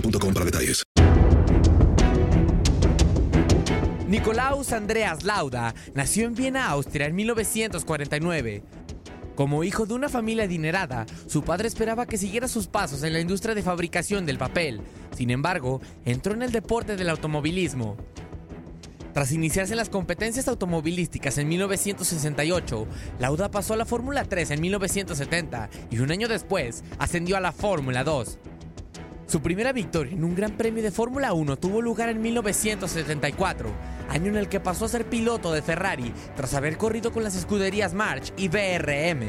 para detalles. Nicolaus Andreas Lauda nació en Viena, Austria, en 1949. Como hijo de una familia adinerada, su padre esperaba que siguiera sus pasos en la industria de fabricación del papel. Sin embargo, entró en el deporte del automovilismo. Tras iniciarse en las competencias automovilísticas en 1968, Lauda pasó a la Fórmula 3 en 1970 y un año después ascendió a la Fórmula 2. Su primera victoria en un Gran Premio de Fórmula 1 tuvo lugar en 1974, año en el que pasó a ser piloto de Ferrari tras haber corrido con las escuderías March y BRM.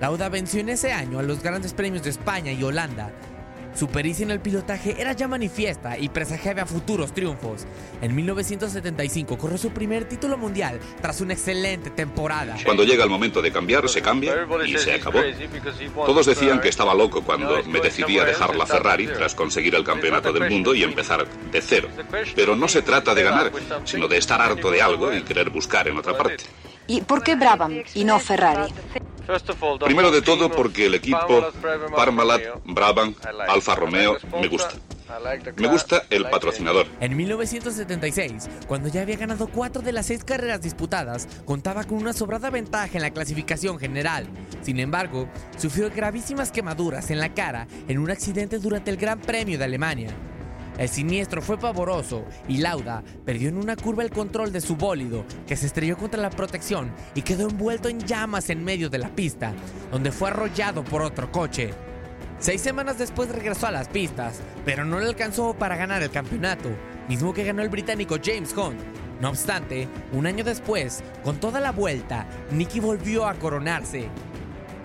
Lauda venció en ese año a los grandes premios de España y Holanda. Su pericia en el pilotaje era ya manifiesta y presagiaba futuros triunfos. En 1975 corrió su primer título mundial tras una excelente temporada. Cuando llega el momento de cambiar, se cambia y se acabó. Todos decían que estaba loco cuando me decidí a dejar la Ferrari tras conseguir el campeonato del mundo y empezar de cero. Pero no se trata de ganar, sino de estar harto de algo y querer buscar en otra parte. ¿Y por qué Brabham y no Ferrari? Primero de todo porque el equipo Parmalat, Brabham, Alfa Romeo me gusta. Me gusta el patrocinador. En 1976, cuando ya había ganado cuatro de las seis carreras disputadas, contaba con una sobrada ventaja en la clasificación general. Sin embargo, sufrió gravísimas quemaduras en la cara en un accidente durante el Gran Premio de Alemania. El siniestro fue pavoroso y Lauda perdió en una curva el control de su bólido, que se estrelló contra la protección y quedó envuelto en llamas en medio de la pista, donde fue arrollado por otro coche. Seis semanas después regresó a las pistas, pero no le alcanzó para ganar el campeonato, mismo que ganó el británico James Hunt. No obstante, un año después, con toda la vuelta, Nicky volvió a coronarse.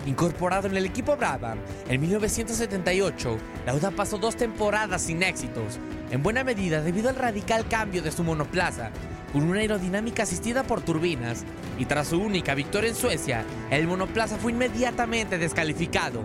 Incorporado en el equipo Brabham, en 1978, Lauda pasó dos temporadas sin éxitos, en buena medida debido al radical cambio de su monoplaza, con una aerodinámica asistida por turbinas, y tras su única victoria en Suecia, el monoplaza fue inmediatamente descalificado.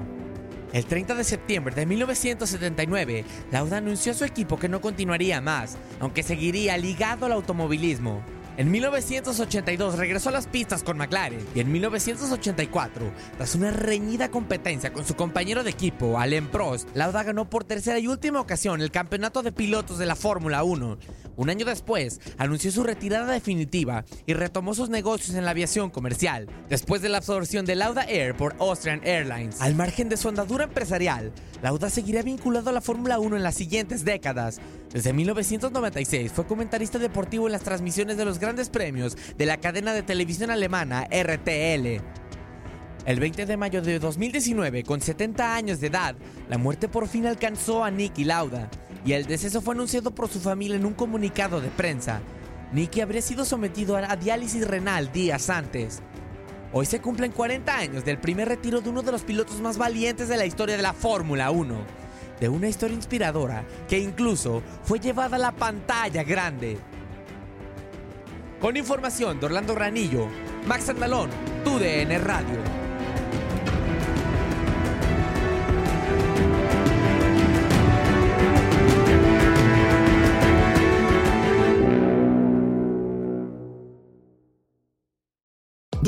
El 30 de septiembre de 1979, Lauda anunció a su equipo que no continuaría más, aunque seguiría ligado al automovilismo. En 1982 regresó a las pistas con McLaren y en 1984, tras una reñida competencia con su compañero de equipo, Alain Prost, Lauda ganó por tercera y última ocasión el campeonato de pilotos de la Fórmula 1. Un año después, anunció su retirada definitiva y retomó sus negocios en la aviación comercial, después de la absorción de Lauda Air por Austrian Airlines. Al margen de su andadura empresarial, Lauda seguirá vinculado a la Fórmula 1 en las siguientes décadas. Desde 1996 fue comentarista deportivo en las transmisiones de los grandes premios de la cadena de televisión alemana RTL. El 20 de mayo de 2019, con 70 años de edad, la muerte por fin alcanzó a Nicky Lauda y el deceso fue anunciado por su familia en un comunicado de prensa. Nicky habría sido sometido a diálisis renal días antes. Hoy se cumplen 40 años del primer retiro de uno de los pilotos más valientes de la historia de la Fórmula 1. De una historia inspiradora que incluso fue llevada a la pantalla grande. Con información de Orlando Granillo, Max Andalón, TUDN Radio.